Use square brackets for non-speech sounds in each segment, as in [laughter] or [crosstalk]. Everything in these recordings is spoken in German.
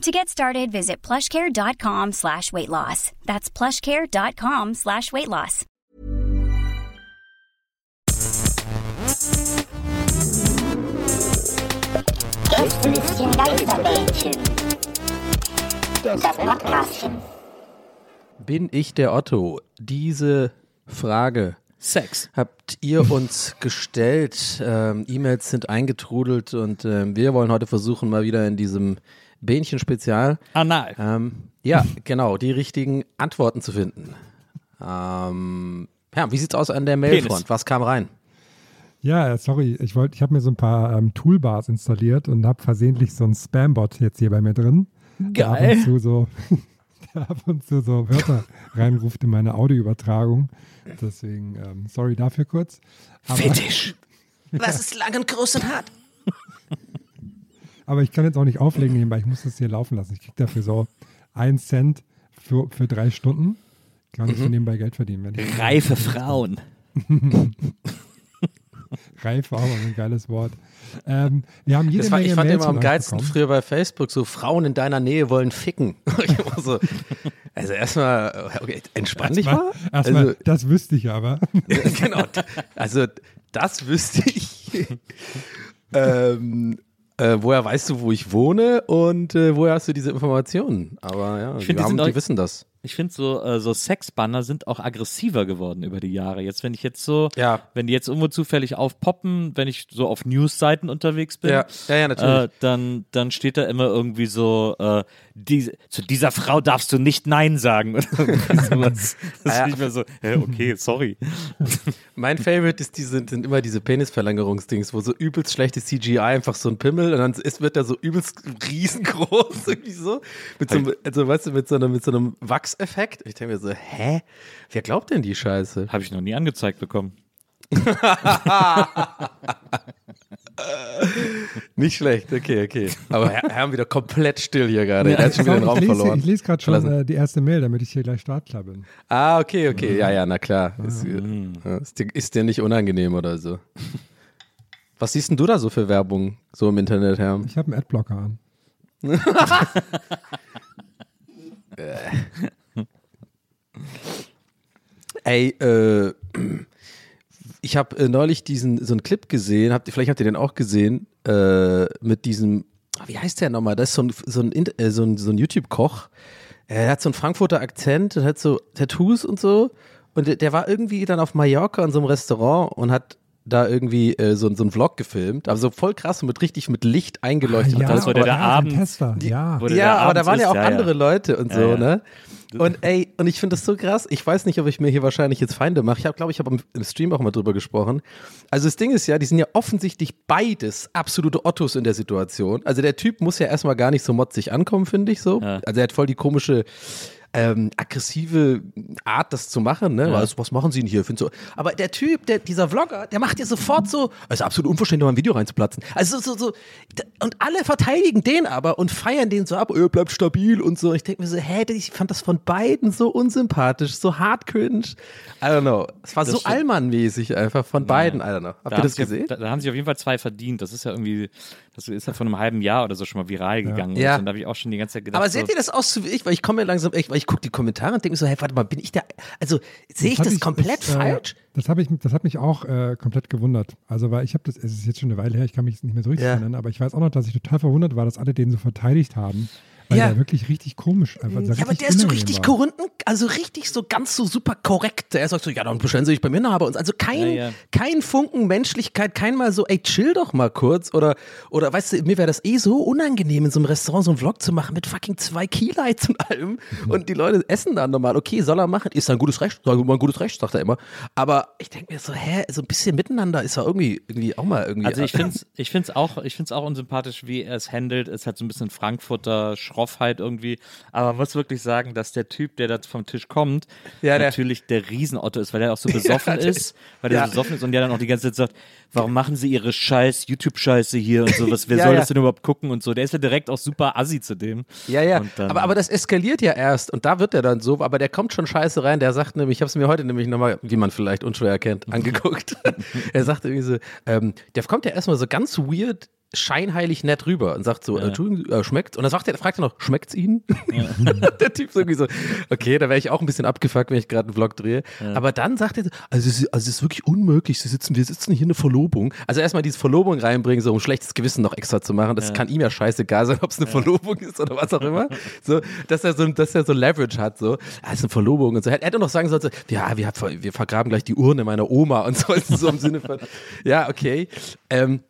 To get started, visit plushcare.com slash weight loss. That's plushcare.com slash weight loss. Gästelistchen Geisterbällchen. Das Podcastchen. Bin ich der Otto? Diese Frage Sex. habt ihr uns gestellt. Ähm, E-Mails sind eingetrudelt und ähm, wir wollen heute versuchen, mal wieder in diesem Bähnchen-Spezial Anal. ähm, ja, [laughs] genau, die richtigen Antworten zu finden. Ähm, ja, wie sieht's aus an der Mailfront? Was kam rein? Ja, sorry, ich wollte, ich habe mir so ein paar ähm, Toolbars installiert und habe versehentlich so einen Spam-Bot jetzt hier bei mir drin. Der ab Geil. und zu so, [laughs] der ab und zu so Wörter reinruft in meine Audioübertragung. Deswegen, ähm, sorry dafür kurz. Aber, Fetisch. [laughs] Was ist lang und groß und hart? Aber ich kann jetzt auch nicht auflegen nebenbei, ich muss das hier laufen lassen. Ich kriege dafür so einen Cent für, für drei Stunden. Kann ich so nebenbei Geld verdienen. Wenn ich Reife Frauen. Reif war aber ein geiles Wort. Ähm, wir haben jede Das war, Menge ich fand Mails immer am geilsten bekommen. früher bei Facebook, so Frauen in deiner Nähe wollen ficken. [laughs] So, also erstmal, okay, entspann dich mal. Erstmal, Also, das wüsste ich aber. [laughs] genau, also das wüsste ich. [laughs] ähm, äh, woher weißt du, wo ich wohne und äh, woher hast du diese Informationen? Aber ja, Ich die, haben, die wissen das. Ich finde so, äh, so Sexbanner sind auch aggressiver geworden über die Jahre. Jetzt, wenn ich jetzt so, Ja. wenn die jetzt irgendwo zufällig aufpoppen, wenn ich so auf Newsseiten unterwegs bin, Ja, ja. Äh, dann, dann steht da immer irgendwie so, äh, die, zu dieser Frau darfst du nicht Nein sagen. [laughs] Das Ja. ist nicht mehr so, hä, okay, sorry. Mein Favorite ist diese, sind immer diese Penisverlängerungsdings, wo so übelst schlechtes CGI einfach so ein Pimmel und dann ist, wird der so übelst riesengroß [laughs] irgendwie so. Mit so, einem, also, weißt du, mit so einem, mit so einem Wachseffekt. Ich denke mir so, hä? Wer glaubt denn die Scheiße? Habe ich noch nie angezeigt bekommen. [laughs] Nicht schlecht, okay, okay. Aber wir haben wieder komplett still hier gerade. Er hat schon wieder den ich Raum lese, verloren. Ich lese gerade schon äh, die erste Mail, damit ich hier gleich startklar bin. Ah, okay, okay. Ja, ja, na klar. Ist, ja, ist, dir, ist dir nicht unangenehm oder so? Was siehst denn du da so für Werbung so im Internet, Herr? Ich habe einen Adblocker an. [laughs] [laughs] Ey, äh, ich habe äh, neulich diesen so einen Clip gesehen, habt vielleicht habt ihr den auch gesehen, äh, mit diesem, ah, wie heißt der nochmal? Das ist so ein, so ein, In- äh, so ein, so ein YouTube-Koch. Er hat so einen Frankfurter Akzent und hat so Tattoos und so. Und der, der war irgendwie dann auf Mallorca in so einem Restaurant und hat da irgendwie äh, so, so einen Vlog gefilmt, aber so voll krass und mit richtig mit Licht eingeleuchtet. Ah, ja, das war der, aber- der ja, Abend- Tester. ja. Der Ja, da aber da waren ja ist, auch ja, ja. andere Leute und so, Ja, ja. ne? Und ey, und ich finde das so krass. Ich weiß nicht, ob ich mir hier wahrscheinlich jetzt Feinde mache. Ich habe, glaube ich, habe im, Stream auch mal drüber gesprochen. Also das Ding ist ja, die sind ja offensichtlich beides absolute Ottos in der Situation. Also der Typ muss ja erstmal gar nicht so motzig ankommen, finde ich so. Ja. Also er hat voll die komische ähm, aggressive Art, das zu machen, ne? Was, was machen sie denn hier? So. Aber der Typ, der, dieser Vlogger, der macht ja sofort so, ist absolut unverständlich, mal ein Video reinzuplatzen. Also so, so, und alle verteidigen den aber und feiern den so ab, oh, bleibt stabil und so. Ich denke mir so, hä, ich fand das von beiden so unsympathisch, so hart cringe. I don't know. Es war Das so allmann-mäßig einfach von beiden, I don't know. Habt Da ihr das gesehen? Da, da haben sich auf jeden Fall zwei verdient. Das ist ja irgendwie, das ist ja vor einem halben Jahr oder so schon mal viral gegangen. Ja. Und da habe ich auch schon die ganze Zeit gedacht. Aber so, seht ihr das auch so wie ich? Weil ich komme mir langsam echt, weil ich gucke die Kommentare und denke mir so, hey, warte mal, bin ich da, also sehe ich das komplett das, äh, falsch? Das, hab ich, das hat mich auch äh, komplett gewundert. Also, weil ich habe das, es ist jetzt schon eine Weile her, ich kann mich nicht mehr so richtig Ja. erinnern, aber ich weiß auch noch, dass ich total verwundert war, dass alle den so verteidigt haben. Weil Ja. der wirklich richtig komisch einfach Ja, aber der ist so richtig korrekt. korrunden, also richtig so ganz so super korrekt. Er sagt so, ja, dann bestellen Sie sich bei mir nach bei uns. Also kein, Ja, ja. kein Funken Menschlichkeit, kein mal so, ey, chill doch mal kurz. Oder, oder weißt du, mir wäre das eh so unangenehm, in so einem Restaurant so einen Vlog zu machen mit fucking zwei Keylights und allem. Und die Leute essen dann normal. Okay, soll er machen. Ist ein gutes Recht, sag mal ein gutes Recht, sagt er immer. Aber ich denke mir so, hä, so ein bisschen miteinander ist ja irgendwie, irgendwie auch mal irgendwie. Also ich [laughs] finde es ich find's auch, ich find's auch unsympathisch, wie er es handelt. Es hat so ein bisschen Frankfurter Schroffheit irgendwie. Aber man muss wirklich sagen, dass der Typ, der da vom Tisch kommt, Ja, der- natürlich der Riesenotto ist, weil er auch so [laughs] besoffen ist, weil er ja. so besoffen ist und der dann auch die ganze Zeit sagt, warum machen sie ihre scheiß YouTube-Scheiße hier und sowas, wer [laughs] Ja, soll das denn überhaupt gucken und so. Der ist ja direkt auch super assi zu dem. Ja, ja. Aber, aber das eskaliert ja erst und da wird er dann so, aber der kommt schon scheiße rein. Der sagt nämlich, ich habe es mir heute nämlich nochmal, wie man vielleicht unschwer erkennt, [laughs] angeguckt. er sagt irgendwie so, ähm, der kommt ja erstmal so ganz weird, scheinheilig nett rüber und sagt so, äh, Entschuldigung, äh, schmeckt's? Und dann sagt er, fragt er noch, schmeckt's Ihnen? [laughs] der Typ ist irgendwie so, okay, da wäre ich auch ein bisschen abgefuckt, wenn ich gerade einen Vlog drehe. Aber dann sagt er, so, also es, ist, also es ist wirklich unmöglich, Sie sitzen, wir sitzen hier eine Verlobung. Also erstmal diese Verlobung reinbringen, so um schlechtes Gewissen noch extra zu machen. Das kann ihm ja scheißegal sein, ob es eine Verlobung ist oder was auch immer. [laughs] So, dass er so, dass er so Leverage hat, so, ah, ist eine Verlobung und so. Er hätte noch sagen sollen, so, ja, wir, wir vergraben gleich die Urne meiner Oma und so, so im Sinne von, [laughs] ja, okay. Ähm,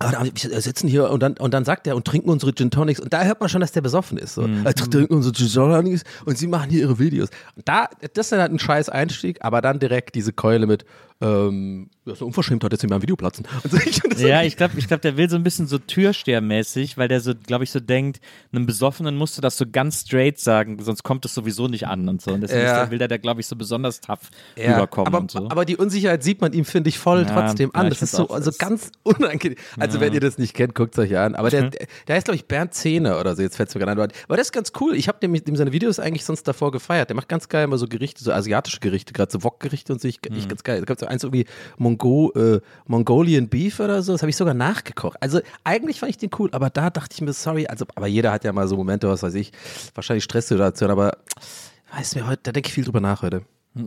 wir sitzen hier und dann, und dann sagt er und trinken unsere Gin Tonics und da hört man schon, dass der besoffen ist. So. Mhm. Er trinken unsere Gin Tonics und sie machen hier ihre Videos. Und da, das ist dann halt ein scheiß Einstieg, aber dann direkt diese Keule mit, ähm, ja, so unverschämt hat jetzt in meinem Video platzen. Und so, ich, und das Ja, ich glaube, ich glaub, der will so ein bisschen so Türstehermäßig, weil der so, glaube ich, so denkt, einem Besoffenen musst du das so ganz straight sagen, sonst kommt es sowieso nicht an und so. Und deswegen Ja. ist will der, der glaube ich, so besonders tough Ja, rüberkommen aber, und so. aber die Unsicherheit sieht man ihm, finde ich, voll Ja, trotzdem an. ich Das ist so also das- ganz unangenehm. Also, wenn ihr das nicht kennt, guckt es euch an. Aber der, Mhm. der, der heißt, glaube ich, Bernd Zehner oder so. Jetzt fällt es mir gerade ein. Aber das ist ganz cool. Ich habe dem, dem seine Videos eigentlich sonst davor gefeiert. Der macht ganz geil immer so Gerichte, so asiatische Gerichte, gerade so Wok-Gerichte und so. Ich, ich Mhm. ganz geil. Da gibt eins irgendwie Mongo, äh, Mongolian Beef oder so. Das habe ich sogar nachgekocht. Also, eigentlich fand ich den cool. Aber da dachte ich mir, sorry. Also, aber jeder hat ja mal so Momente, was weiß ich. Wahrscheinlich Stresssituation. Aber weiß mir heute, da denke ich viel drüber nach heute. [laughs]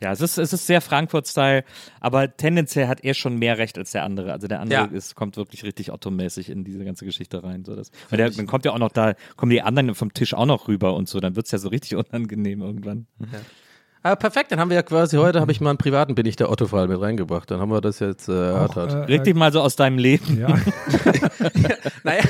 Ja, es ist, es ist sehr Frankfurt-Style, aber tendenziell hat er schon mehr Recht als der andere. Also der andere Ja. ist, kommt wirklich richtig Otto-mäßig in diese ganze Geschichte rein. So das, weil der, dann kommt ja auch noch da, kommen die anderen vom Tisch auch noch rüber und so, dann wird es ja so richtig [laughs] unangenehm irgendwann. Ah, perfekt, dann haben wir ja quasi heute, habe ich mal einen privaten Bin ich der Otto-Fall mit reingebracht. Dann haben wir das jetzt äh, erörtert. äh, Reg dich mal so aus deinem Leben. Ja, [laughs] Naja.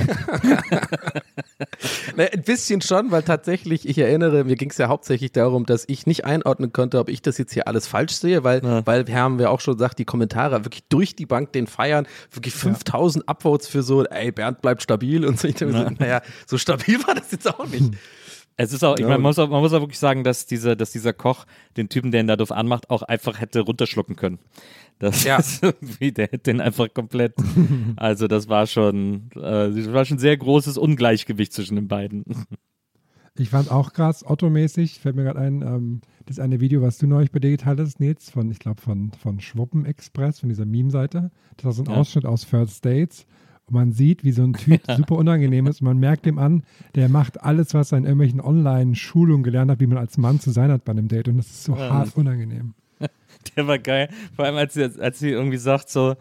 naja, ein bisschen schon, weil tatsächlich, ich erinnere, mir ging es ja hauptsächlich darum, dass ich nicht einordnen konnte, ob ich das jetzt hier alles falsch sehe, weil, weil wir haben wir auch schon gesagt, die Kommentare wirklich durch die Bank den feiern, wirklich 5000 Upvotes für so, ey, Bernd bleibt stabil und so. Ich so, naja, so stabil war das jetzt auch nicht. Es ist auch, ich Ja. meine, man muss auch, man muss auch wirklich sagen, dass dieser, dass dieser Koch den Typen, der ihn da doof anmacht, auch einfach hätte runterschlucken können. Das Ja. ist [laughs] irgendwie, der hätte den einfach komplett. [laughs] Also das war schon, äh, das war schon ein sehr großes Ungleichgewicht zwischen den beiden. ich fand auch krass, Otto-mäßig, fällt mir gerade ein, ähm, das eine Video, was du neulich bei dir geteilt hast, Nils, von, ich glaube, von, von Schwuppen Express, von dieser Meme-Seite. Das war so ein Ja. Ausschnitt aus First Dates. Und man sieht, wie so ein Typ [laughs] super unangenehm ist. Und man merkt dem an, der macht alles, was er in irgendwelchen Online-Schulungen gelernt hat, wie man als Mann zu sein hat bei einem Date. Und das ist so Ja. hart unangenehm. [laughs] Der war geil. Vor allem, als sie, als sie irgendwie sagt, so,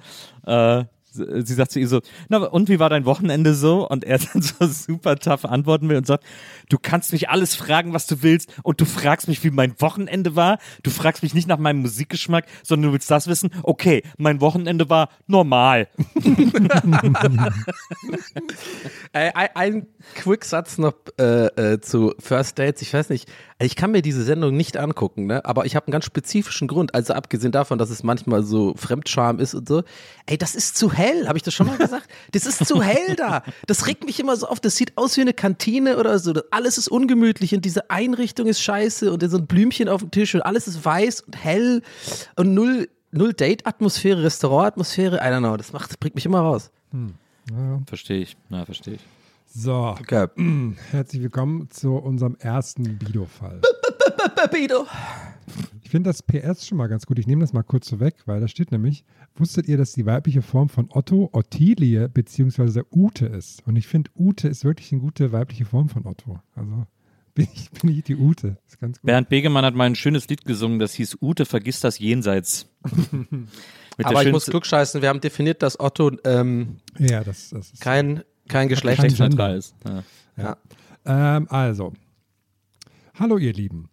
äh, sie sagt zu ihr so, na, und wie war dein Wochenende so? Und er [laughs] dann so super tough antworten will und sagt, du kannst mich alles fragen, was du willst und du fragst mich, wie mein Wochenende war. Du fragst mich nicht nach meinem Musikgeschmack, sondern du willst das wissen. Okay, mein Wochenende war normal. [laughs] Äh, ein, ein Quicksatz noch äh, äh, zu First Dates. Ich weiß nicht, ich kann mir diese Sendung nicht angucken, ne? aber ich habe einen ganz spezifischen Grund. Also abgesehen davon, dass es manchmal so Fremdscham ist und so. Ey, das ist zu hell. Habe ich das schon mal gesagt? Das ist zu hell da. Das regt mich immer so auf. Das sieht aus wie eine Kantine oder so. Das- Alles ist ungemütlich und diese Einrichtung ist scheiße und so ein Blümchen auf dem Tisch und alles ist weiß und hell und null, null Date-Atmosphäre, Restaurant-Atmosphäre. I don't know. Das macht, das bringt mich immer raus. Ja. Verstehe ich. Na, verstehe ich. So, Okay. [clears throat] herzlich willkommen zu unserem ersten Bido-Fall. Bido. Ich finde das PS schon mal ganz gut. Ich nehme das mal kurz so weg, weil da steht nämlich, wusstet ihr, dass die weibliche Form von Otto Ottilie bzw. Ute ist? Und ich finde, Ute ist wirklich eine gute weibliche Form von Otto. Also [laughs] bin ich, bin ich die Ute. Ist ganz gut. Bernd Begemann hat mal ein schönes Lied gesungen, das hieß Ute, vergiss das Jenseits. [laughs] Mit Aber ich muss klugscheißen, wir haben definiert, dass Otto ähm, Ja, das, das ist. kein, kein Geschlecht Kein ist. Ja. Ja. Ähm, also, hallo ihr Lieben.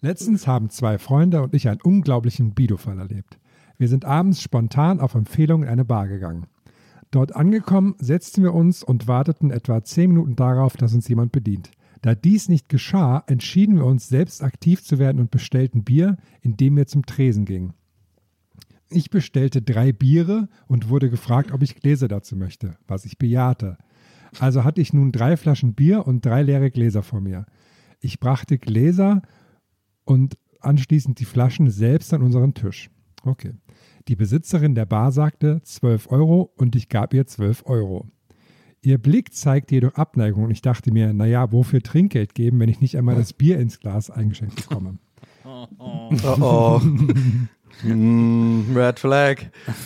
Letztens haben zwei Freunde und ich einen unglaublichen Bido-Fall erlebt. Wir sind abends spontan auf Empfehlung in eine Bar gegangen. Dort angekommen, setzten wir uns und warteten etwa zehn Minuten darauf, dass uns jemand bedient. Da dies nicht geschah, entschieden wir uns, selbst aktiv zu werden und bestellten Bier, indem wir zum Tresen gingen. Ich bestellte drei Biere und wurde gefragt, ob ich Gläser dazu möchte, was ich bejahte. Also hatte ich nun drei Flaschen Bier und drei leere Gläser vor mir. Ich brachte Gläser und anschließend die Flaschen selbst an unseren Tisch. Okay. Die Besitzerin der Bar sagte 12 Euro und ich gab ihr 12 Euro. Ihr Blick zeigte jedoch Abneigung und ich dachte mir, naja, wofür Trinkgeld geben, wenn ich nicht einmal das Bier ins Glas eingeschenkt bekomme? Oh oh. Mm, Red Flag.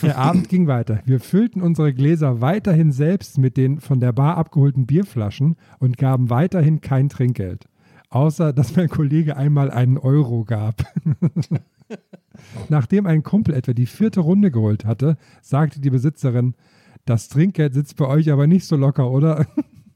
Der Abend ging weiter. Wir füllten unsere Gläser weiterhin selbst mit den von der Bar abgeholten Bierflaschen und gaben weiterhin kein Trinkgeld. Außer, dass mein Kollege einmal einen Euro gab. [laughs] Nachdem ein Kumpel etwa die vierte Runde geholt hatte, sagte die Besitzerin, das Trinkgeld sitzt bei euch aber nicht so locker, oder?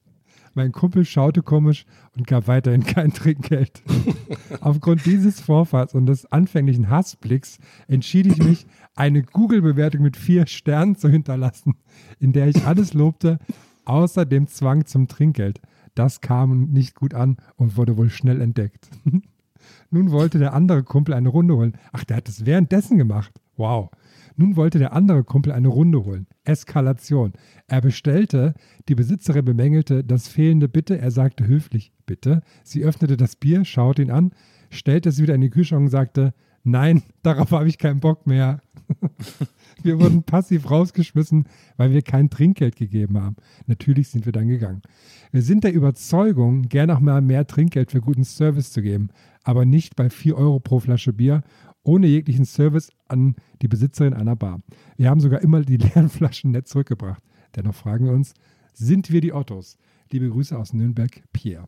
[laughs] Mein Kumpel schaute komisch und gab weiterhin kein Trinkgeld. [laughs] Aufgrund dieses Vorfalls und des anfänglichen Hassblicks entschied ich mich, eine Google-Bewertung mit vier Sternen zu hinterlassen, in der ich alles lobte, außer dem Zwang zum Trinkgeld. Das kam nicht gut an und wurde wohl schnell entdeckt. [laughs] Nun wollte der andere Kumpel eine Runde holen. Ach, der hat es währenddessen gemacht. Wow. Nun wollte der andere Kumpel eine Runde holen. Eskalation. Er bestellte, die Besitzerin bemängelte das fehlende Bitte. Er sagte höflich Bitte. Sie öffnete das Bier, schaute ihn an, stellte es wieder in die Kühlschrank und sagte Nein, [laughs] darauf habe ich keinen Bock mehr. [laughs] wir wurden passiv rausgeschmissen, weil wir kein Trinkgeld gegeben haben. Natürlich sind wir dann gegangen. Wir sind der Überzeugung, gern auch mal mehr Trinkgeld für guten Service zu geben, aber nicht bei 4 Euro pro Flasche Bier ohne jeglichen Service an die Besitzerin einer Bar. Wir haben sogar immer die [laughs] leeren Flaschen nett zurückgebracht. Dennoch fragen wir uns, sind wir die Ottos? Liebe Grüße aus Nürnberg, Pierre.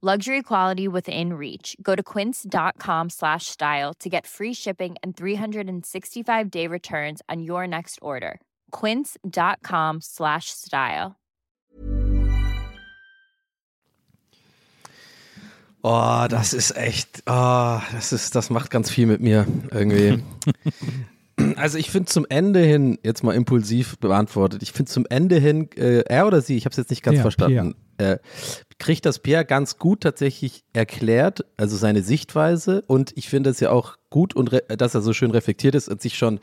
Luxury quality within reach. Go to quince.com slash style to get free shipping and 365 day returns on your next order. Quince.com slash style. Oh, das ist echt, oh, das ist, das macht ganz viel mit mir irgendwie. [laughs] Also ich finde zum Ende hin, jetzt mal impulsiv beantwortet, ich finde zum Ende hin, äh, er oder sie, ich habe es jetzt nicht ganz Pierre, verstanden, äh, kriegt das Pierre ganz gut tatsächlich erklärt, also seine Sichtweise. Und ich finde es ja auch gut und dass er so schön reflektiert ist und sich schon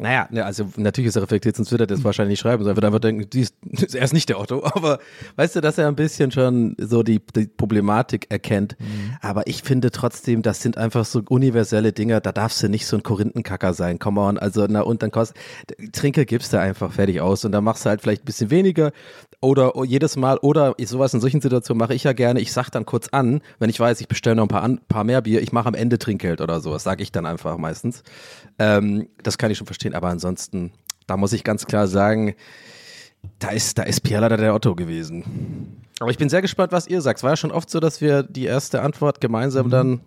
naja, ne, also natürlich ist er reflektiert, sonst würde er das wahrscheinlich nicht schreiben, sondern wird einfach denken, die ist, [laughs] er ist nicht der Otto, [laughs] aber weißt du, dass er ein bisschen schon so die, die Problematik erkennt. Aber ich finde trotzdem, das sind einfach so universelle Dinge, da darfst du nicht so ein Korinthenkacker sein, come on, also na und dann kostet, Trinke gibst du einfach fertig aus und dann machst du halt vielleicht ein bisschen weniger oder jedes Mal oder sowas in solchen Situationen mache ich ja gerne, ich sag dann kurz an, wenn ich weiß, ich bestelle noch ein paar, an, paar mehr Bier, ich mache am Ende Trinkgeld oder sowas, sage ich dann einfach meistens. Ähm, das kann ich schon verstehen, aber ansonsten, da muss ich ganz klar sagen, da ist, da ist Pierre leider der Otto gewesen. Aber ich bin sehr gespannt, was ihr sagt. Es war ja schon oft so, dass wir die erste Antwort gemeinsam Mhm. dann.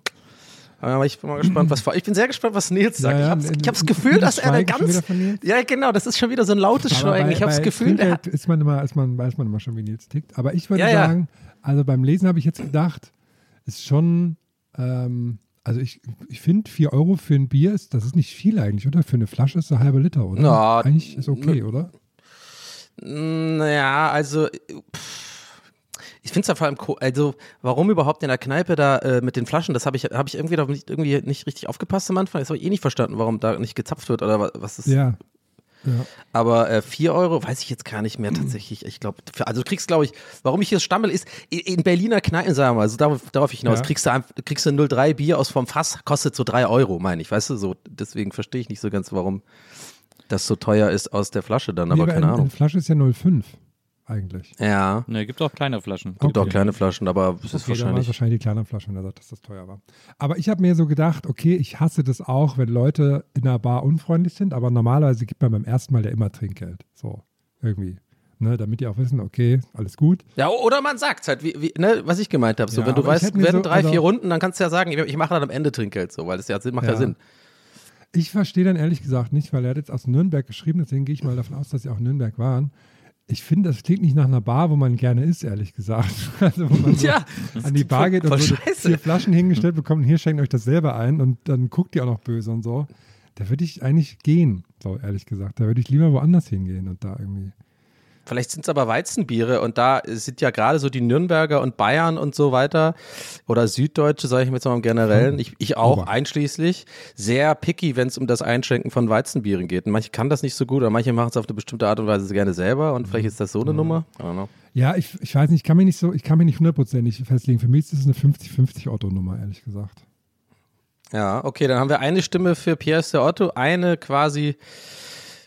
Aber ich bin mal gespannt, was [clears throat] ich bin sehr gespannt, was Nils sagt. Ja, ja, ich habe das Gefühl, das dass er wieder ganz. Ja, genau, das ist schon wieder so ein lautes Aber Schweigen. bei- ich habe das Gefühl, er hat, ist man immer, ist man, weiß man immer schon, wie Nils tickt. Aber ich würde Ja, ja. sagen, also beim Lesen habe ich jetzt gedacht, ist schon, ähm, also ich, ich finde 4 Euro für ein Bier ist, das ist nicht viel eigentlich, oder? Für eine Flasche ist ein halber Liter, oder? Na, eigentlich ist okay, oder? Naja, also pff, Ich finde es ja vor allem, ko- also warum überhaupt in der Kneipe da äh, mit den Flaschen, das habe ich, hab ich irgendwie, doch nicht, irgendwie nicht richtig aufgepasst am Anfang. Das habe ich eh nicht verstanden, warum da nicht gezapft wird oder wa- was ist. Ja. ja. Aber äh, 4 Euro weiß ich jetzt gar nicht mehr tatsächlich. Ich glaube, also du kriegst, glaube ich, warum ich hier stammel ist, in, in Berliner Kneipen, sagen wir mal, also darauf, darauf ich hinaus, Ja. kriegst du kriegst du 03 Bier aus vom Fass, kostet so 3 Euro, meine ich, weißt du, so, deswegen verstehe ich nicht so ganz, warum das so teuer ist aus der Flasche dann, aber Nee, keine in, Ahnung. In Flasche ist ja 0,5 eigentlich. Ja, Ne, gibt auch kleine Flaschen. gibt auch Okay. kleine Flaschen, aber es ist Okay, waren wahrscheinlich. es wahrscheinlich die kleinen Flaschen, wenn er sagt, dass das teuer war. Aber ich habe mir so gedacht, okay, ich hasse das auch, wenn Leute in einer Bar unfreundlich sind, aber normalerweise gibt man beim ersten Mal ja immer Trinkgeld. So, irgendwie. Ne, damit die auch wissen, okay, alles gut. Ja, oder man sagt halt, wie, wie, ne, was ich gemeint habe. So, Ja, wenn du weißt, werden so- drei, also- vier Runden, dann kannst du ja sagen, ich, ich mache dann am Ende Trinkgeld so, weil das ja Sinn macht ja, Ja. Sinn. Ich verstehe dann ehrlich gesagt nicht, weil er hat jetzt aus Nürnberg geschrieben, deswegen gehe ich mal davon aus, dass sie auch in Nürnberg waren. Ich finde, das klingt nicht nach einer Bar, wo man gerne ist, ehrlich gesagt. [laughs] Also, wo man so Ja, an die Bar geht und so vier Flaschen hingestellt bekommt und hier schenkt euch das selber ein und dann guckt ihr auch noch böse und so. Da würde ich eigentlich gehen, so ehrlich gesagt. Da würde ich lieber woanders hingehen und da irgendwie. Vielleicht sind es aber Weizenbiere und da sind ja gerade so die Nürnberger und Bayern und so weiter oder Süddeutsche, sage ich mir jetzt mal im Generellen, ich, ich auch einschließlich, sehr picky, wenn es um das Einschenken von Weizenbieren geht. Und manche kann das nicht so gut oder manche machen es auf eine bestimmte Art und Weise gerne selber und vielleicht ist das so eine Nummer. I don't know. Ja, ich, ich weiß nicht, ich kann mich nicht so, ich kann mich nicht hundertprozentig festlegen. Für mich ist es eine 50-50 Otto-Nummer, ehrlich gesagt. Ja, okay, dann haben wir eine Stimme für Pierre der Otto, eine quasi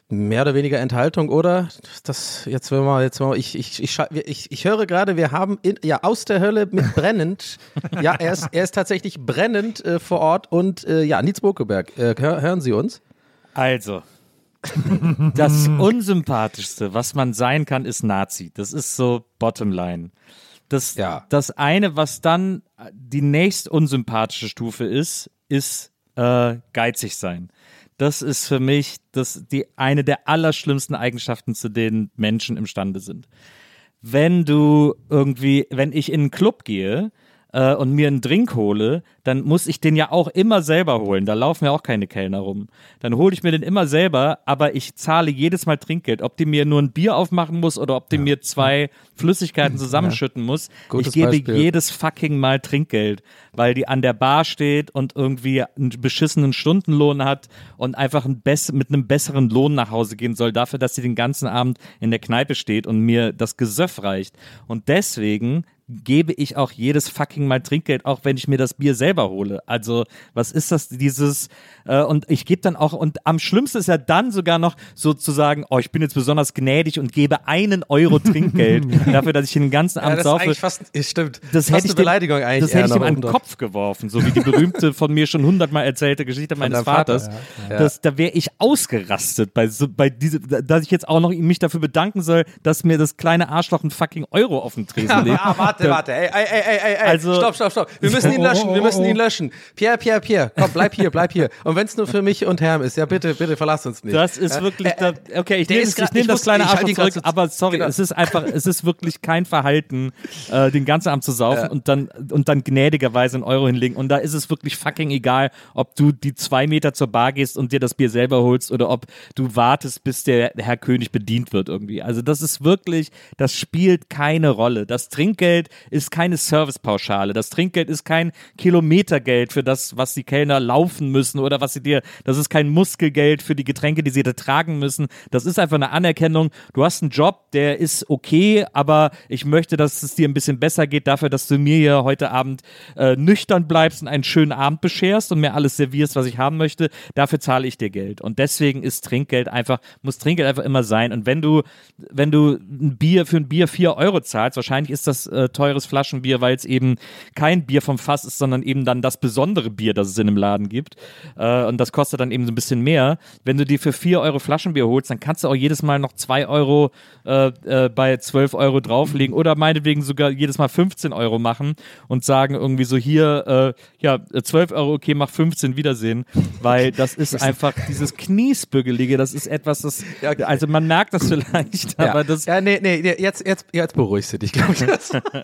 mehr oder weniger Enthaltung, oder? Das jetzt wenn wir jetzt mal ich ich ich, ich, ich höre gerade, wir haben in, ja aus der Hölle mit brennend. ja, er ist er ist tatsächlich brennend äh, vor Ort und äh, ja, Nils Bokeberg, äh, hör, hören Sie uns? Also, das Unsympathischste, was man sein kann, ist Nazi. Das ist so Bottomline. Das, Ja. das eine, was dann die nächst unsympathische Stufe ist, ist äh, geizig sein. Das ist für mich das, die, eine der allerschlimmsten Eigenschaften, zu denen Menschen imstande sind. Wenn du irgendwie, wenn ich in einen Club gehe äh, und mir einen Drink hole, dann muss ich den ja auch immer selber holen. Da laufen ja auch keine Kellner rum. Dann hole ich mir den immer selber, aber ich zahle jedes Mal Trinkgeld. Ob die mir nur ein Bier aufmachen muss oder ob die mir zwei Flüssigkeiten [clears throat] zusammenschütten muss. Gutes ich gebe Beispiel. jedes fucking Mal Trinkgeld, weil die an der Bar steht und irgendwie einen beschissenen Stundenlohn hat und einfach ein mit einem besseren Lohn nach Hause gehen soll, dafür, dass sie den ganzen Abend in der Kneipe steht und mir das Gesöff reicht. Und deswegen gebe ich auch jedes fucking Mal Trinkgeld, auch wenn ich mir das Bier selber hole. Also, was ist das, dieses, äh, und ich gebe dann auch, und am schlimmsten ist ja dann sogar noch sozusagen, oh, ich bin jetzt besonders gnädig und gebe einen Euro Trinkgeld [laughs] dafür, dass ich den ganzen Abend saufe. fast stimmt. Das hätte ich dem, Beleidigung eigentlich das hätte ich ihm an den Kopf geworfen, so wie die berühmte von mir schon hundertmal erzählte Geschichte meines deinem Vater, Vaters. ja. Das, da wäre ich ausgerastet bei, so, bei diese, dass ich jetzt auch noch mich dafür bedanken soll, dass mir das kleine Arschloch einen fucking Euro auf den Tresen legt. Ah, warte, warte. Ey, ey, ey, ey, ey, ey. Also- stopp, stopp, stopp. Wir müssen ihn Oh, löschen, wir oh, müssen oh. ihn löschen. Pierre, Pierre, Pierre, komm, bleib hier, bleib hier. Und wenn es nur für mich und Herm ist, ja bitte, bitte verlass uns nicht. Das ist wirklich, äh, da, okay, ich nehme ich grad- nehm das kleine Arschloch zurück, so- aber sorry, genau. es ist einfach, es ist wirklich kein Verhalten, äh, den ganzen Abend zu saufen und dann und dann gnädigerweise einen Euro hinlegen. Und da ist es wirklich fucking egal, ob du die zwei Meter zur Bar gehst und dir das Bier selber holst oder ob du wartest, bis der Herr König bedient wird irgendwie. Also das ist wirklich, das spielt keine Rolle. Das Trinkgeld ist keine Servicepauschale. Das Trinkgeld ist kein Kilometergeld für das, was die Kellner laufen müssen oder was sie dir, das ist kein Muskelgeld für die Getränke, die sie da tragen müssen. Das ist einfach eine Anerkennung. Du hast einen Job, der ist okay, aber ich möchte, dass es dir ein bisschen besser geht dafür, dass du mir hier heute Abend äh, nüchtern bleibst und einen schönen Abend bescherst und mir alles servierst, was ich haben möchte. Dafür zahle ich dir Geld. Und deswegen ist Trinkgeld einfach, muss Trinkgeld einfach immer sein. Und wenn du, wenn du ein Bier für ein Bier vier Euro zahlst, wahrscheinlich ist das äh, teures Flaschenbier, weil es eben kein Bier vom Fass ist, sondern eben dann das besondere Bier, das es in einem Laden gibt. Äh, und das kostet dann eben so ein bisschen mehr. Wenn du dir für vier Euro Flaschenbier holst, dann kannst du auch jedes Mal noch zwei Euro äh, äh, bei zwölf Euro drauflegen oder meinetwegen sogar jedes Mal 15 Euro machen und sagen irgendwie so hier, äh, ja, 12 Euro, okay, mach 15, Wiedersehen. Weil das ist einfach dieses Kniesbügelige, das ist etwas, das, also man merkt das vielleicht, ja. aber das, ja, nee, nee, nee, jetzt, jetzt, jetzt beruhigst du dich, glaube ich. [laughs]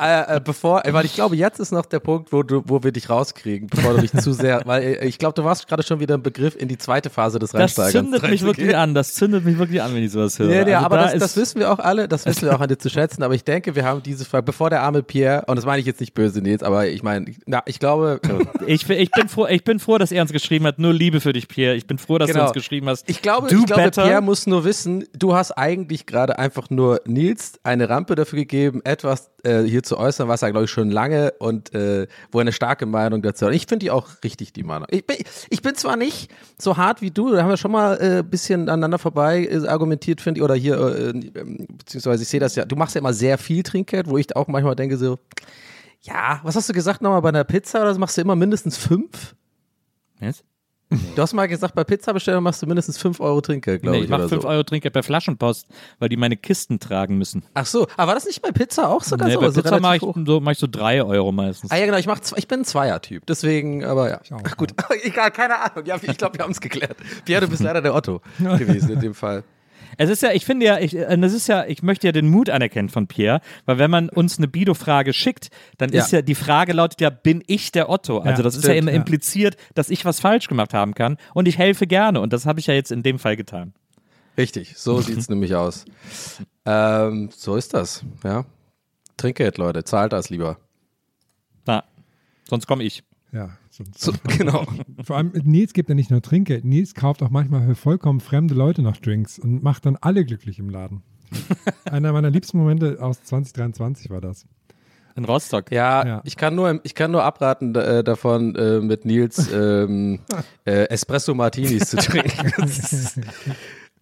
äh, äh, bevor, weil ich glaube, jetzt ist noch der Punkt, wo du, wo wir dich rauskriegen, bevor du dich zu sehr, [laughs] weil äh, ich glaube, du warst gerade schon wieder im Begriff in die zweite Phase des Das Reinsteigerns. zündet mich wirklich an. Das zündet mich wirklich an, wenn ich sowas höre. Ja, ja, Also aber da das, das wissen wir auch alle, das wissen wir auch an dir zu schätzen, aber ich denke, wir haben diese Frage, bevor der arme Pierre, und das meine ich jetzt nicht böse, Nils, aber ich meine, na, ich glaube, äh, [laughs] Ich, ich, bin froh, ich bin froh, dass er uns geschrieben hat. Nur Liebe für dich, Pierre. Ich bin froh, dass du Genau. uns geschrieben hast. ich glaube, Do ich glaube better. Pierre muss nur wissen, du hast eigentlich gerade einfach nur Nils eine Rampe dafür gegeben, etwas äh, hier zu äußern, was er, glaube ich, schon lange und äh, wo er eine starke Meinung dazu hat. Ich finde die auch richtig, die Meinung. Ich bin, ich bin zwar nicht so hart wie du, da haben wir schon mal ein äh, bisschen aneinander vorbei äh, argumentiert, finde ich, oder hier, äh, äh, beziehungsweise ich sehe das ja, du machst ja immer sehr viel Trinkgeld, wo ich auch manchmal denke so, ja, was hast du gesagt nochmal bei einer Pizza oder so machst du immer mindestens fünf? Yes? Du hast mal gesagt, bei Pizzabestellung machst du mindestens fünf Euro Trinkgeld, glaube Nee, ich. ich mache oder 5 so. Euro Trinkgeld bei Flaschenpost, weil die meine Kisten tragen müssen. Ach so, aber war das nicht bei Pizza auch sogar Nee, so? bei Also Pizza mache ich, so, mach ich so 3 Euro meistens. Ah ja, genau, ich, mach, zwei- ich bin ein Zweier-Typ, deswegen, aber ja. Ach gut, [laughs] egal, keine Ahnung. Ja, ich glaube, wir haben es geklärt. Pierre, du bist leider der Otto [laughs] gewesen in dem Fall. Es ist ja, ich finde ja, ich, äh, das ist ja, ich möchte ja den Mut anerkennen von Pierre, weil wenn man uns eine Bido-Frage schickt, dann Ja. ist ja die Frage lautet ja, bin ich der Otto? Also das ist ja stimmt, immer ja. impliziert, dass ich was falsch gemacht haben kann und ich helfe gerne und das habe ich ja jetzt in dem Fall getan. Richtig, so [laughs] sieht's nämlich aus. Ähm, so ist das, ja. Trinkgeld, Leute, zahlt das lieber. Na, sonst komme ich. Ja, sonst, So, [laughs] genau. Vor allem, Nils gibt ja nicht nur Trinkgeld, Nils kauft auch manchmal für vollkommen fremde Leute noch Drinks und macht dann alle glücklich im Laden. [laughs] Einer meiner liebsten Momente aus 2023 war das. In Rostock. Ja, Ja. Ich, kann nur, ich kann nur abraten äh, davon, äh, mit Nils ähm, [laughs] äh, Espresso Martinis zu trinken.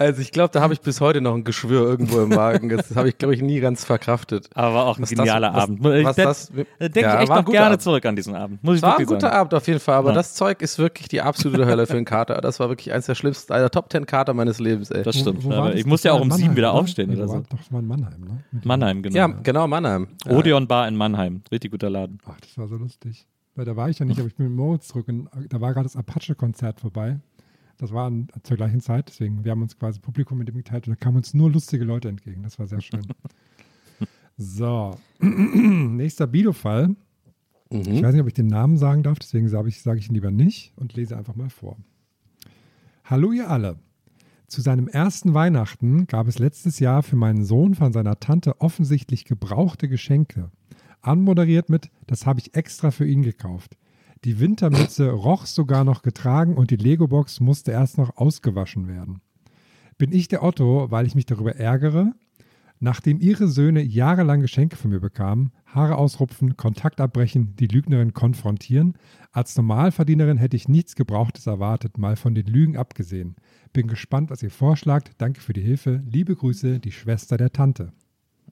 Das also ich glaube, da habe ich bis heute noch ein Geschwür irgendwo im Magen. Das habe ich, glaube ich, nie ganz verkraftet. Aber war auch ein Was das- genialer was- Abend. Ich- was da- das- da denke Ja, ich echt noch gerne Abend. zurück an diesen Abend. Muss ich War ein guter sagen. Abend auf jeden Fall, aber Ja. das Zeug ist wirklich die absolute Hölle für einen Kater. Das war wirklich eins der schlimmsten, einer der Top Ten Kater meines Lebens, ey. Das stimmt. Wo- wo das? ich muss Das ja auch um sieben Mannheim, wieder oder? aufstehen Nee, oder so. das war in Mannheim, ne? Mit- Mannheim, genau. ja, genau, Mannheim. Ja. Odeon Bar in Mannheim. Richtig guter Laden. Ach, das war so lustig. Weil da war ich ja nicht, aber ich bin mit Moritz zurück und da war gerade das Apache-Konzert vorbei. Das war zur gleichen Zeit, deswegen, wir haben uns quasi Publikum mit dem geteilt und da kamen uns nur lustige Leute entgegen. Das war sehr schön. [laughs] so, [clears throat] nächster Bido-Fall. Ich Mhm. weiß nicht, ob ich den Namen sagen darf, deswegen sage ich, sage ich ihn lieber nicht und lese einfach mal vor. Hallo ihr alle. Zu seinem ersten Weihnachten gab es letztes Jahr für meinen Sohn von seiner Tante offensichtlich gebrauchte Geschenke. Anmoderiert mit, das habe ich extra für ihn gekauft. Die Wintermütze roch sogar noch getragen und die Lego-Box musste erst noch ausgewaschen werden. Bin ich der Otto, weil ich mich darüber ärgere? Nachdem ihre Söhne jahrelang Geschenke von mir bekamen, Haare ausrupfen, Kontakt abbrechen, die Lügnerin konfrontieren, als Normalverdienerin hätte ich nichts Gebrauchtes erwartet, mal von den Lügen abgesehen. Bin gespannt, was ihr vorschlagt. Danke für die Hilfe. Liebe Grüße, die Schwester der Tante.